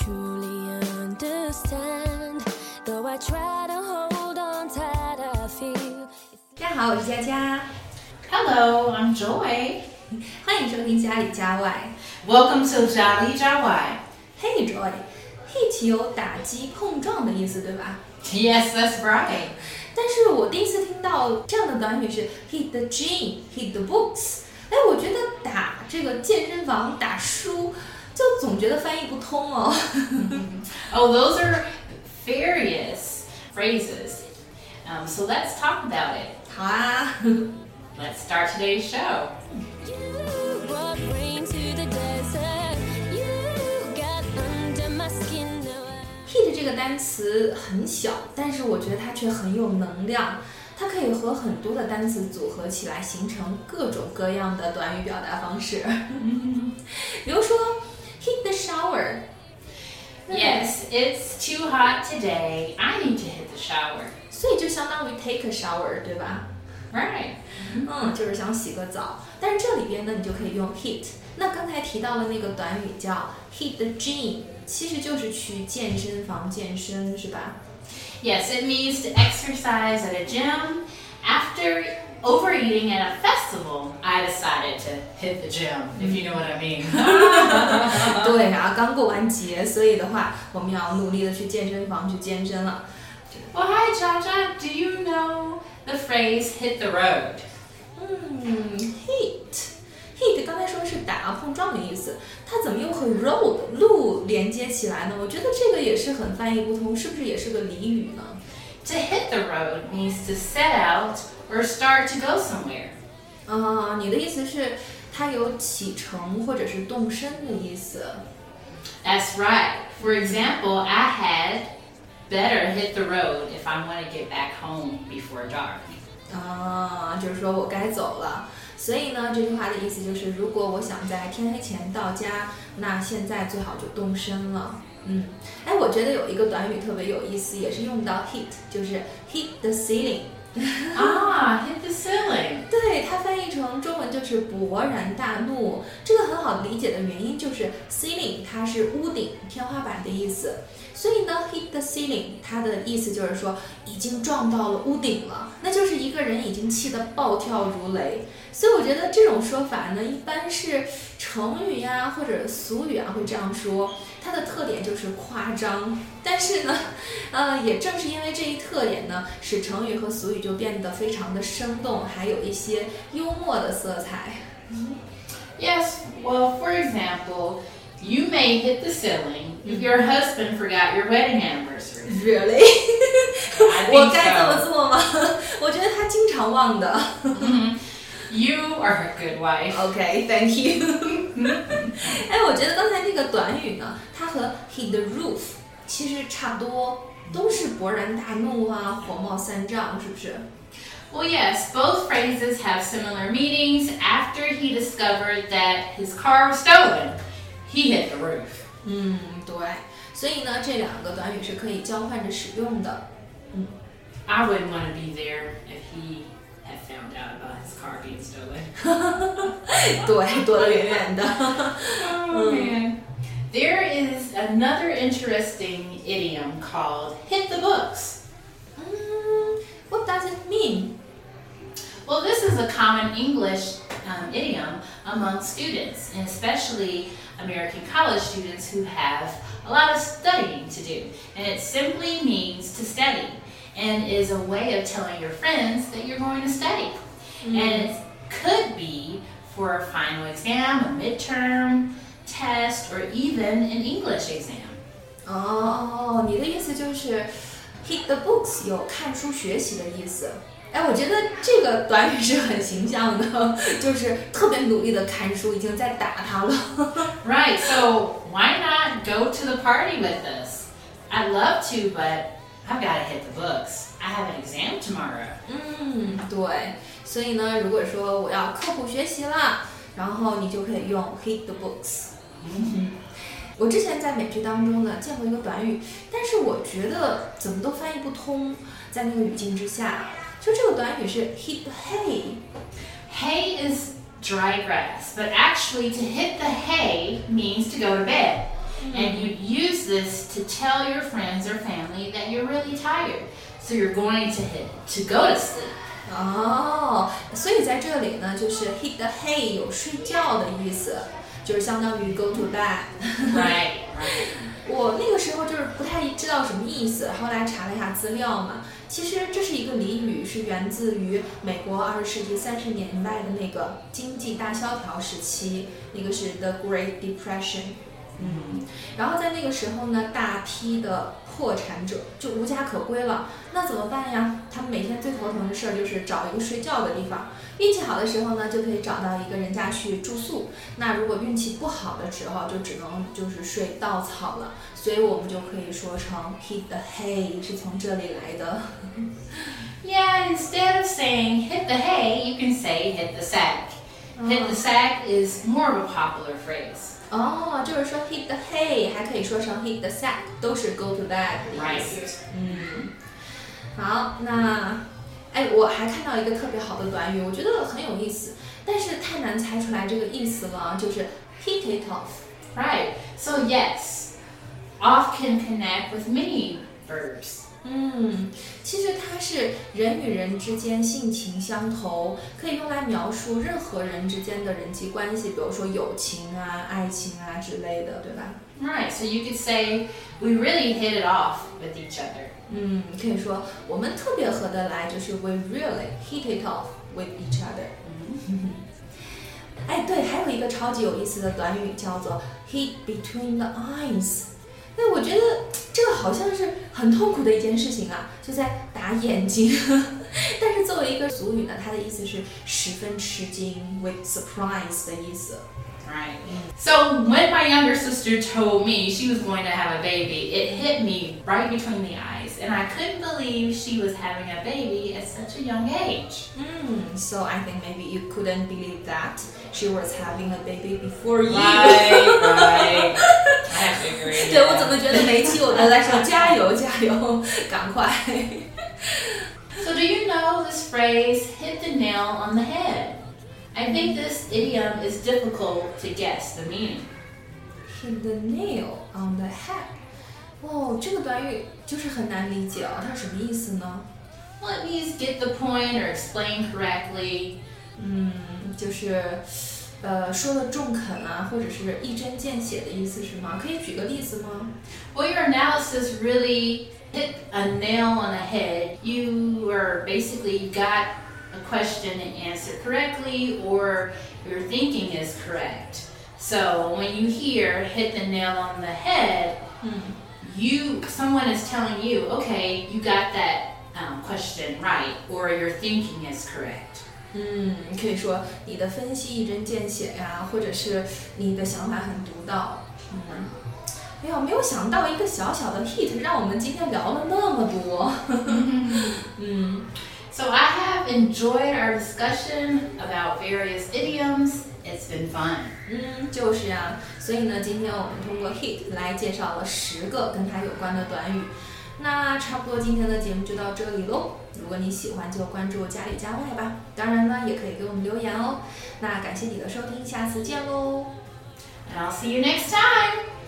truly understand. Though I try to hold on tight, I feel. 大家好，我是佳佳， Hello, I'm Joy. 欢迎收听家里家外。 Welcome to Jolly Jawai. Hey Joy，hit 有打击、碰撞的意思，对吧？ Yes, that's right. 但是我第一次听到这样的短语是 hit the gym，hit the books。哎，我觉得打这个健身房打书，就 总觉得翻译不通哦。 Oh, those are various phrases. Um, so let's talk about it. 好啊， Let's start today's show. You brought rain to the desert. You got under my skin. Now I- hit 这个单词很小，但是我觉得它却很有能量。它可以和很多的单词组合起来，形成各种各样的短语表达方式。比如说 Yes, it's too hot today. I need to hit the shower. 所以就相当于 take a shower，对吧？ Right. 嗯，就是想洗个澡。但是这里边呢，你就可以用 hit。那刚才提到的那个短语叫 hit the gym，其实就是去健身房健身，是吧？ Yes, it means to exercise at a gym. After overeating at a festival, I decided to hit the gym, if you know what I mean. 对啊，刚过完节，所以的话，我们要努力的去健身房去健身了。 Well, hi, Jaja. Do you know the phrase hit the road? 嗯，hit，hit 刚才说是打碰撞的意思，它怎么又和 road 路连接起来呢？我觉得这个也是很翻译不通，是不是也是个俚语呢？ To hit the road means to set out or start to go somewhere. 啊、你的意思是它有启程或者是动身的意思？ That's right. For example, I had better hit the road if I want to get back home before dark. 啊，就是说我该走了。所以呢，这句话的意思就是，如果我想在天黑前到家，那现在最好就动身了。 嗯，哎，我觉得有一个短语特别有意思，也是用到 hit，就是 hit the ceiling。ah, hit the ceiling. 对，它翻译成中文就是勃然大怒。这个很好理解的原因就是 ceiling 它是屋顶、天花板的意思，所以呢，hit the ceiling 它的意思就是说已经撞到了屋顶了，那就是一个人已经气得暴跳如雷。所以我觉得这种说法呢，一般是成语呀或者俗语啊会这样说，它的特点就是夸张。但是呢，呃，也正是因为这一特点呢，使成语和俗语就变得非常的生动，还有一些幽默的色彩。Yes, well, for example, you may hit the ceiling if your husband forgot your wedding anniversary. Really？ I 我 think 该这么 so. 做吗？我觉得他经常忘的。 Mhm. You are a good wife. OK，Thank、you。哎，我觉得刚才那个短语呢，它和 hit the roof 其实差不多，都是勃然大怒啊，火冒三丈，是不是？ Well, yes, both phrases have similar meanings. After he discovered that his car was stolen, he hit the roof. 嗯，对。所以呢，这两个短语是可以交换着使用的。 I wouldn't want to be there if he had found out about his car being stolen. 对，躲得远远的。 Oh, man. There is another interesting idiom called hit the books. a common English um, idiom among students, and especially American college students who have a lot of studying to do. And it simply means to study and is a way of telling your friends that you're going to study. And it could be for a final exam, a midterm test, or even an English exam. 哦，你的意思就是 hit the books 有看书学习的意思。 哎，我觉得这个短语是很形象的，就是特别努力的看书，已经在打他了。Right, so why not go to the party with us? I'd love to, but I've got to hit the books. I have an exam tomorrow. 嗯，对。所以呢，如果说我要刻苦学习了，然后你就可以用 hit the books。我之前在美剧当中呢见过一个短语，但是我觉得怎么都翻译不通，在那个语境之下，就这个短语是 hit the hay。 Hay is dry grass, but actually to hit the hay means to go to bed. And you use this to tell your friends or family that you're really tired. So you're going to hit to go to sleep. 哦，所以在这里呢，就是 hit the hay 有睡觉的意思，就是相当于 go to bed。 Right, right. 我那个时候就是不太知道什么意思，后来查了一下资料嘛，其实这是一个俚语，是源自于美国二十世纪三十年代的那个经济大萧条时期，那个是 The Great Depression。嗯，然后在那个时候呢，大批的破产者就无家可归了，那怎么办呀？他们每天最头疼的事儿就是找一个睡觉的地方。运气好的时候呢，就可以找到一个人家去住宿；那如果运气不好的时候，就只能就是睡稻草了。所以我们就可以说成 hit the hay 是从这里来的。Yeah, instead of saying hit the hay, you can say hit the sack. Hit the sack is more of a popular phrase. 哦，就是说 hit the hay 还可以说成 hit the sack，都是 go to bed 的意 Right. 思。嗯，好，那哎，我还看到一个特别好的短语，我觉得很有意思，但是太难猜出来这个意思了，就是 hit it off。 Right. So yes, off can connect with many verbs. 嗯，其实它是人与人之间性情相投，可以用来描述任何人之间的人际关系，比如说友情啊、爱情啊之类的，对吧？ Right. So you could say we really hit it off with each other. 嗯，可以说我们特别合得来，就是 we really hit it off with each other。哎，对，还有一个超级有意思的短语叫做 hit between the eyes。哎，我觉得 这个好像是很痛苦的一件事情啊，就在打眼睛。但是作为一个俗语呢，它的意思是十分吃惊，with surprise 的意思。Right. So when my younger sister told me she was going to have a baby, it hit me right between the eyes, and I couldn't believe she was having a baby at such a young age. 嗯，so I think maybe you couldn't believe that she was having a baby before you。 right. I have to agree. 对我怎么觉得每一期我都在说加油加油，赶快。 So, do you know this phrase, hit the nail on the head? I think this idiom is difficult to guess the meaning. Hit the nail on the head。哦，这个短语 就是很难理解啊，它什么意思呢？ Well, it means get the point or explain correctly. 嗯，就是呃说的中肯啊，或者是一针见血的意思是吗？可以举个例子吗？ Well, your analysis really hit a nail on the head. You are basically you got a question and answered correctly, or your thinking is correct. So when you hear hit the nail on the head, 嗯 you someone is telling you, okay, you got that um, question right, or your thinking is correct. 嗯，可以说你的分析一针见血呀，或者是你的想法很独到。嗯，哎呀，没有想到一个小小的 hit 让我们今天聊了那么多。嗯。 So I have enjoyed our discussion about various idioms. It's been fun. 嗯，就是呀、所以呢，今天我们通过 hit 来介绍了十个跟它有关的短语。那差不多今天的节目就到这里喽。如果你喜欢，就关注家里家外吧。当然呢，也可以给我们留言哦。那感谢你的收听，下次见喽。And I'll see you next time.